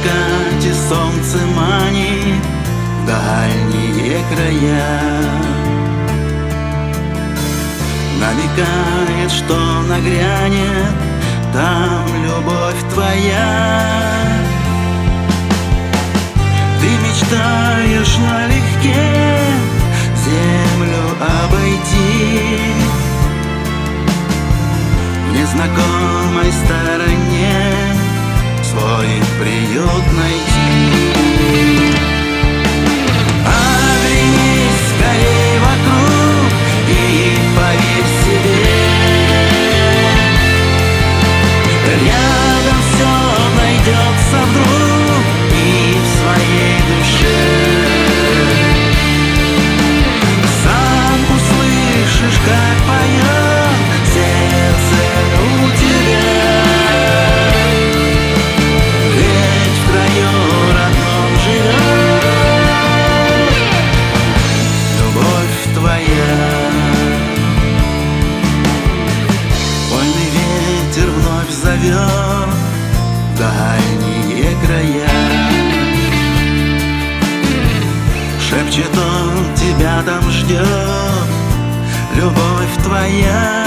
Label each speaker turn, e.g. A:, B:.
A: закате солнце манит дальние края. Намекает, что нагрянет там любовь твоя. Ты мечтаешь налегке землю обойти. В незнакомой стороне свой приют найти зовет дальние края Шепчет он, тебя там ждет любовь твоя